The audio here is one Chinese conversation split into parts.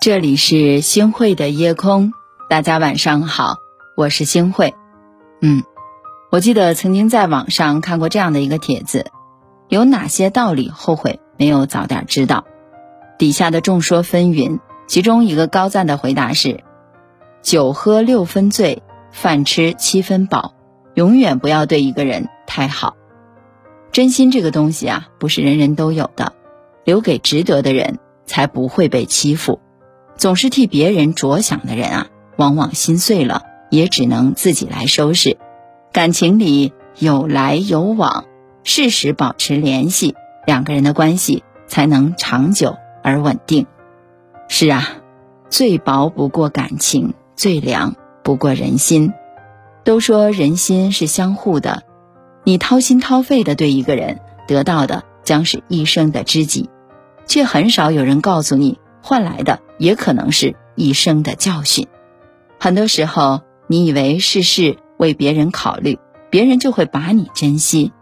这里是星慧的夜空，大家晚上好，我是星慧。嗯，我记得曾经在网上看过这样的一个帖子：有哪些道理后悔没有早点知道？底下的众说纷纭，其中一个高赞的回答是：酒喝六分醉，饭吃七分饱，永远不要对一个人太好。真心这个东西啊，不是人人都有的，留给值得的人，才不会被欺负。总是替别人着想的人啊，往往心碎了，也只能自己来收拾。感情里有来有往，适时保持联系，两个人的关系才能长久而稳定。是啊，最薄不过感情，最凉不过人心。都说人心是相互的，你掏心掏肺的对一个人，得到的将是一生的知己，却很少有人告诉你。换来的也可能是一生的教训。很多时候，你以为事事为别人考虑，别人就会把你珍惜，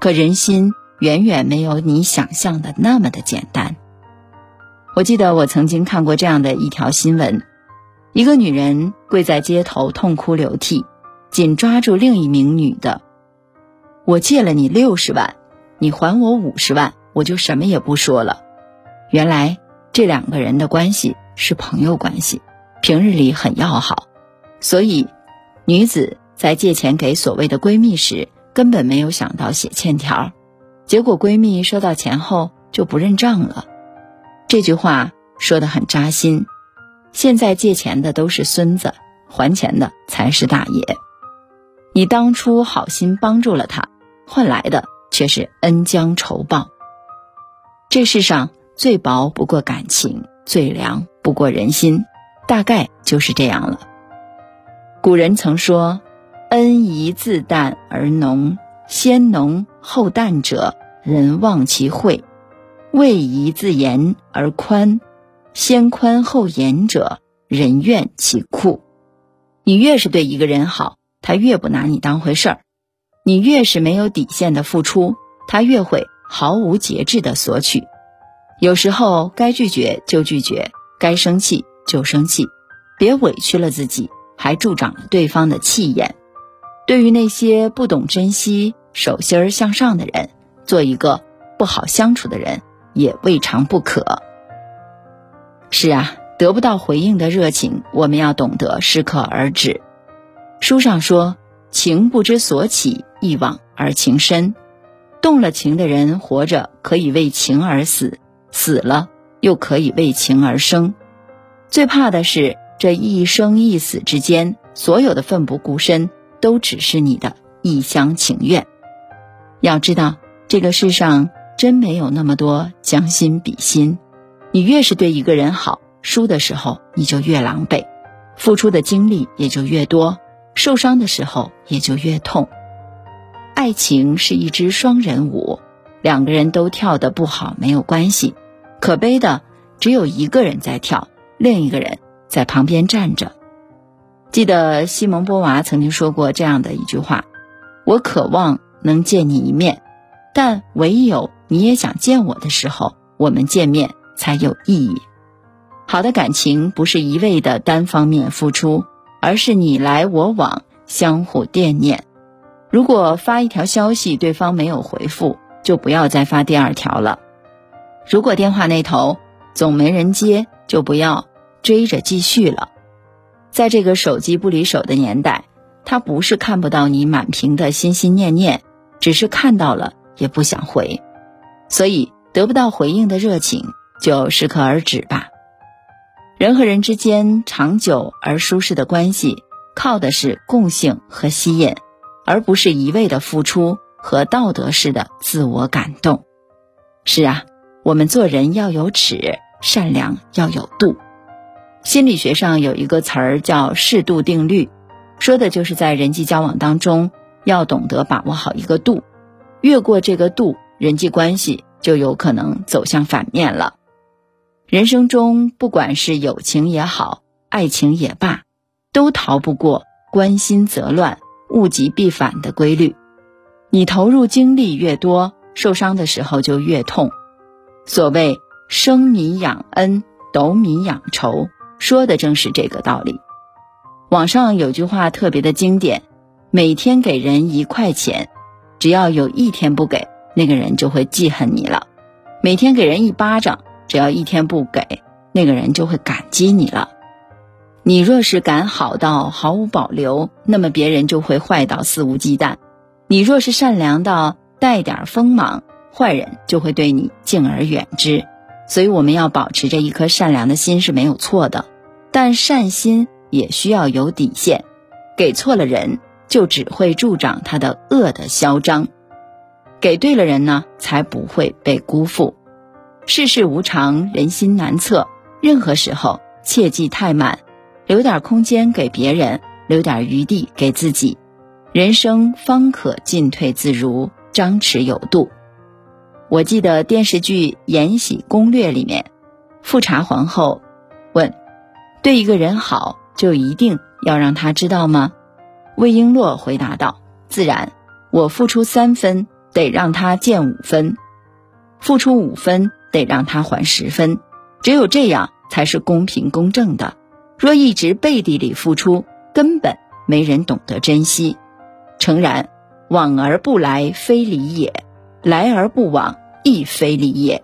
可人心远远没有你想象的那么的简单。我记得我曾经看过这样的一条新闻：一个女人跪在街头痛哭流涕，紧抓住另一名女的：“我借了你六十万，你还我五十万，我就什么也不说了。”原来。这两个人的关系是朋友关系，平日里很要好，所以女子在借钱给所谓的闺蜜时，根本没有想到写欠条，结果闺蜜收到钱后就不认账了。这句话说的很扎心。现在借钱的都是孙子，还钱的才是大爷。你当初好心帮助了他，换来的却是恩将仇报。这世上。最薄不过感情，最凉不过人心，大概就是这样了。古人曾说：“恩宜自淡而浓，先浓后淡者，人忘其惠；位宜自严而宽，先宽后严者，人怨其酷。”你越是对一个人好，他越不拿你当回事儿；你越是没有底线的付出，他越会毫无节制的索取。有时候该拒绝就拒绝，该生气就生气，别委屈了自己，还助长了对方的气焰。对于那些不懂珍惜、手心儿向上的人，做一个不好相处的人也未尝不可。是啊，得不到回应的热情，我们要懂得适可而止。书上说：“情不知所起，一往而情深。”动了情的人，活着可以为情而死。死了又可以为情而生，最怕的是这一生一死之间，所有的奋不顾身都只是你的一厢情愿。要知道，这个世上真没有那么多将心比心。你越是对一个人好，输的时候你就越狼狈，付出的精力也就越多，受伤的时候也就越痛。爱情是一支双人舞。两个人都跳得不好没有关系，可悲的只有一个人在跳，另一个人在旁边站着。记得西蒙波娃曾经说过这样的一句话：“我渴望能见你一面，但唯有你也想见我的时候，我们见面才有意义。”好的感情不是一味的单方面付出，而是你来我往，相互惦念。如果发一条消息，对方没有回复。就不要再发第二条了。如果电话那头总没人接，就不要追着继续了。在这个手机不离手的年代，他不是看不到你满屏的心心念念，只是看到了也不想回。所以得不到回应的热情，就适可而止吧。人和人之间长久而舒适的关系，靠的是共性和吸引，而不是一味的付出。和道德式的自我感动，是啊，我们做人要有尺，善良要有度。心理学上有一个词儿叫适度定律，说的就是在人际交往当中要懂得把握好一个度，越过这个度，人际关系就有可能走向反面了。人生中，不管是友情也好，爱情也罢，都逃不过关心则乱，物极必反的规律。你投入精力越多，受伤的时候就越痛。所谓生米养恩，斗米养仇，说的正是这个道理。网上有句话特别的经典：每天给人一块钱，只要有一天不给，那个人就会记恨你了；每天给人一巴掌，只要一天不给，那个人就会感激你了。你若是敢好到毫无保留，那么别人就会坏到肆无忌惮；你若是善良到带点锋芒，坏人就会对你敬而远之。所以我们要保持着一颗善良的心是没有错的，但善心也需要有底线。给错了人，就只会助长他的恶的嚣张；给对了人呢，才不会被辜负。世事无常，人心难测，任何时候切忌太满。留点空间给别人，留点余地给自己，人生方可进退自如，张弛有度。我记得电视剧《延禧攻略》里面，富察皇后问：“对一个人好，就一定要让他知道吗？”魏璎珞回答道：“自然，我付出三分，得让他见五分；付出五分，得让他还十分。只有这样，才是公平公正的。”若一直背地里付出，根本没人懂得珍惜。诚然，往而不来非礼也，来而不往亦非礼也。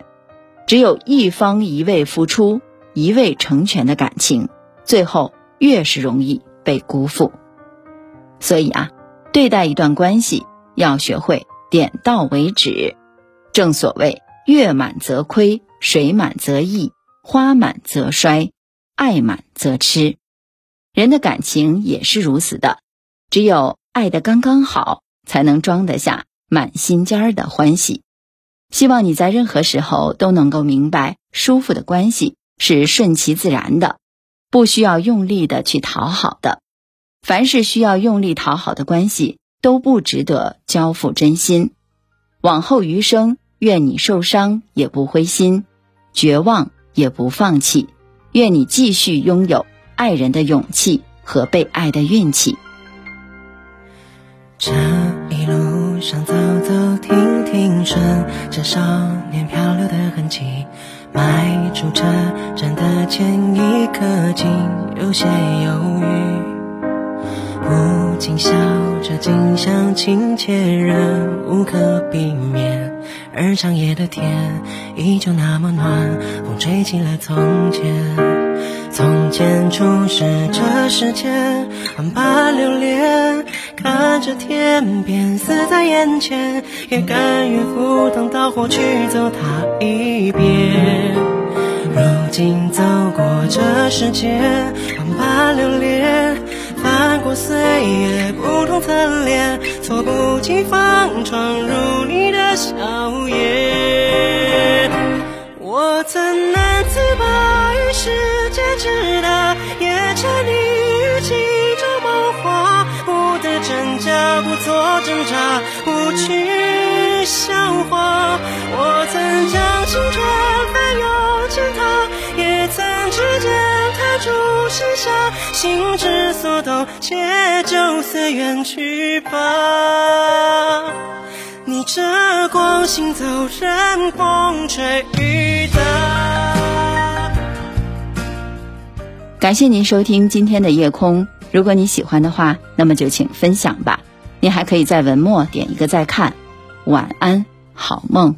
只有一方一味付出，一味成全的感情，最后越是容易被辜负。所以啊，对待一段关系要学会点到为止。正所谓月满则亏，水满则溢，花满则衰。爱满则痴，人的感情也是如此的。只有爱的刚刚好，才能装得下满心间儿的欢喜。希望你在任何时候都能够明白，舒服的关系是顺其自然的，不需要用力的去讨好的。凡是需要用力讨好的关系，都不值得交付真心。往后余生，愿你受伤也不灰心，绝望也不放弃。愿你继续拥有爱人的勇气和被爱的运气。这一路上走走停停，顺着少年漂流的痕迹，迈出车站的前一刻，竟有些犹豫。不禁笑着，近乡情怯，仍无可避免。而长夜的天依旧那么暖，风吹起了从前。从前初识这世间万般流连，看着天边死在眼前，也甘愿赴汤蹈火去走它一遍。如今走过这世间万般流连，翻过岁月不同侧脸，猝不及防闯入你的笑颜。我怎难自拔于世界之大，也沉溺于其中梦话，不得真假，不做挣扎，不去笑话。我曾将青春翻涌践踏，也曾指尖弹出盛夏，心之所动，且就此远去吧。逆着光行走，任风吹雨打。感谢您收听今天的夜空。如果你喜欢的话，那么就请分享吧。您还可以在文末点一个再看。晚安，好梦。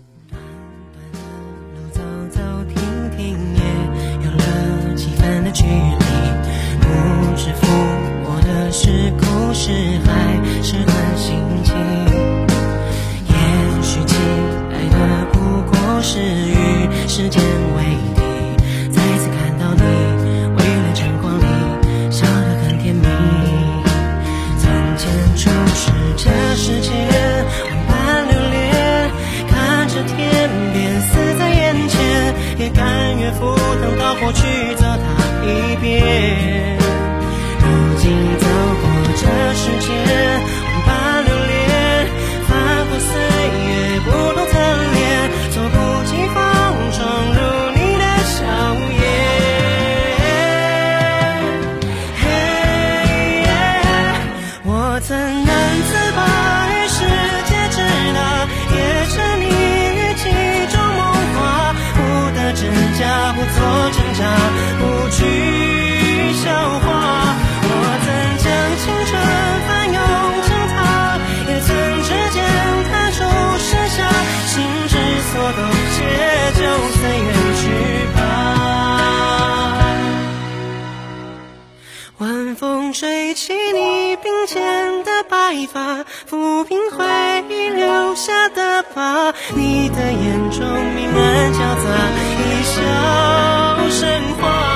假不做挣扎不惧风吹起你鬓间的白发，抚平回忆留下的疤。你的眼中明暗交杂，一笑生花。